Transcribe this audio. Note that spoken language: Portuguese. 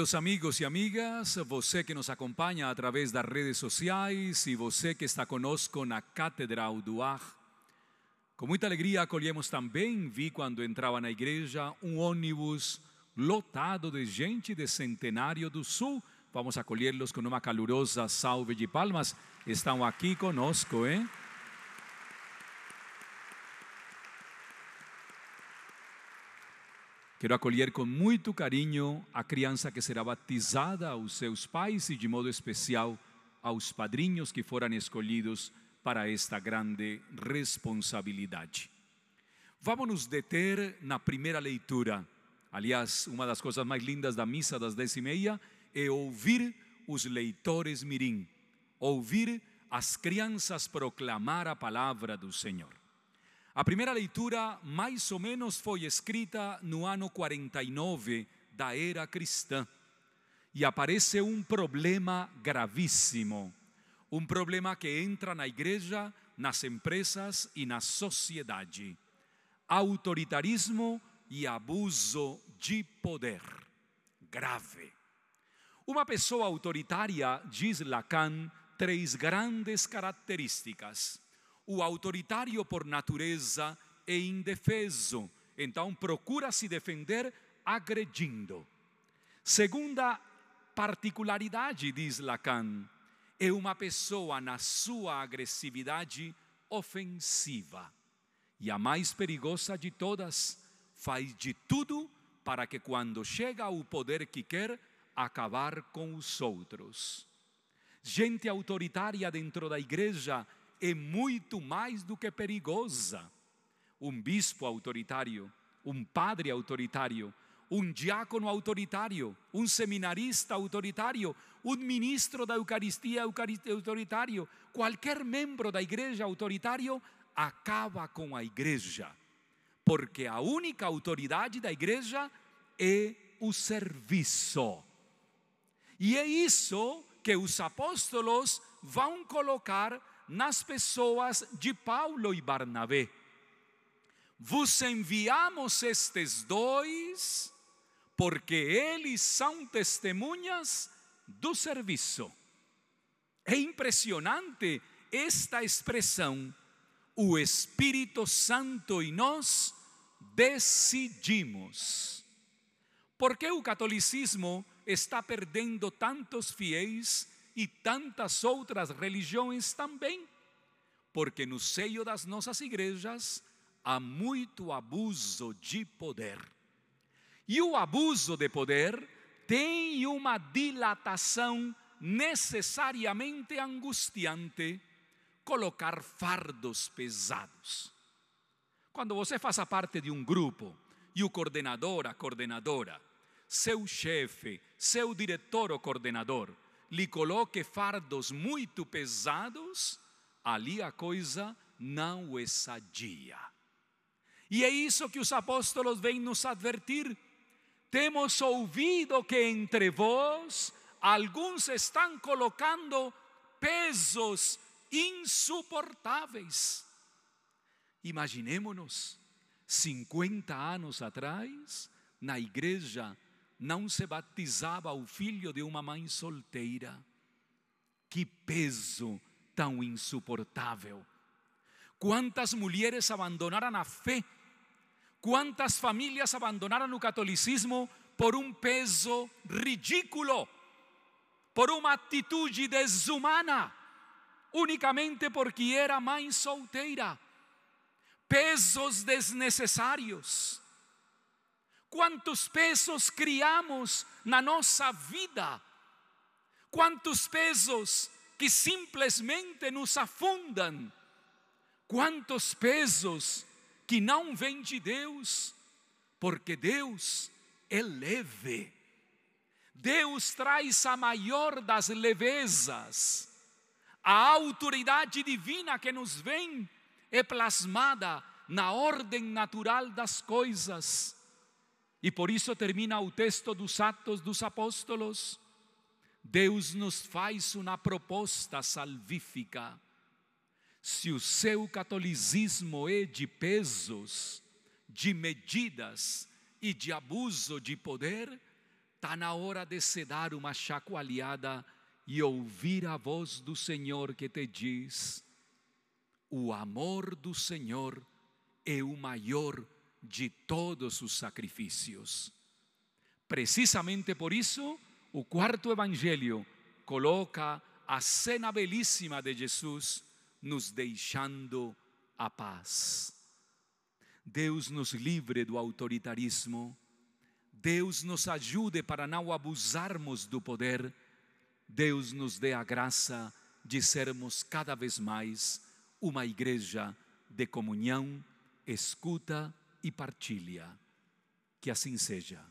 Meus amigos e amigas, você que nos acompanha através das redes sociais e você que está conosco na Catedral do Ar, com muita alegria acolhemos também, vi quando entrava na igreja, um ônibus lotado de gente de Centenário do Sul. Vamos acolhê-los com uma calurosa salve de palmas. Estão aqui conosco, hein? Quero acolher com muito carinho a criança que será batizada aos seus pais e, de modo especial, aos padrinhos que foram escolhidos para esta grande responsabilidade. Vamos nos deter na primeira leitura. Aliás, uma das coisas mais lindas da missa das dez e meia é ouvir os leitores mirim, ouvir as crianças proclamar a palavra do Senhor. A primeira leitura, mais ou menos, foi escrita no ano 49 da era cristã. E aparece um problema gravíssimo. Um problema que entra na igreja, nas empresas e na sociedade: autoritarismo e abuso de poder. Grave. Uma pessoa autoritária, diz Lacan, três grandes características o autoritário por natureza é indefeso, então procura se defender agredindo. Segunda particularidade, diz Lacan, é uma pessoa na sua agressividade ofensiva. E a mais perigosa de todas, faz de tudo para que quando chega ao poder que quer, acabar com os outros. Gente autoritária dentro da igreja é muito mais do que perigosa. Um bispo autoritário, um padre autoritário, um diácono autoritário, um seminarista autoritário, um ministro da Eucaristia autoritário, qualquer membro da igreja autoritário acaba com a igreja, porque a única autoridade da igreja é o serviço. E é isso que os apóstolos vão colocar nas pessoas de Paulo e Barnabé. Vos enviamos estes dois, porque eles são testemunhas do serviço. É impressionante esta expressão. O Espírito Santo e nós decidimos. Por que o catolicismo está perdendo tantos fiéis e tantas outras religiões também, porque no seio das nossas igrejas há muito abuso de poder. E o abuso de poder tem uma dilatação necessariamente angustiante colocar fardos pesados. Quando você faça parte de um grupo e o coordenador, a coordenadora, seu chefe, seu diretor ou coordenador lhe coloque fardos muito pesados, ali a coisa não é sadia. E é isso que os apóstolos vêm nos advertir. Temos ouvido que entre vós alguns estão colocando pesos insuportáveis. Imaginemos-nos, 50 anos atrás, na igreja não se batizava o filho de uma mãe solteira. Que peso tão insuportável. Quantas mulheres abandonaram a fé? Quantas famílias abandonaram o catolicismo por um peso ridículo, por uma atitude desumana, unicamente porque era mãe solteira? Pesos desnecessários Quantos pesos criamos na nossa vida? Quantos pesos que simplesmente nos afundam? Quantos pesos que não vêm de Deus? Porque Deus é leve. Deus traz a maior das levezas. A autoridade divina que nos vem é plasmada na ordem natural das coisas. E por isso termina o texto dos Atos dos Apóstolos. Deus nos faz uma proposta salvífica. Se o seu catolicismo é de pesos, de medidas e de abuso de poder, Está na hora de se dar uma chacoalhada e ouvir a voz do Senhor que te diz: o amor do Senhor é o maior de todos os sacrifícios. Precisamente por isso, o quarto evangelho coloca a cena belíssima de Jesus nos deixando a paz. Deus nos livre do autoritarismo, Deus nos ajude para não abusarmos do poder, Deus nos dê a graça de sermos cada vez mais uma igreja de comunhão, escuta e partilha. Que assim seja.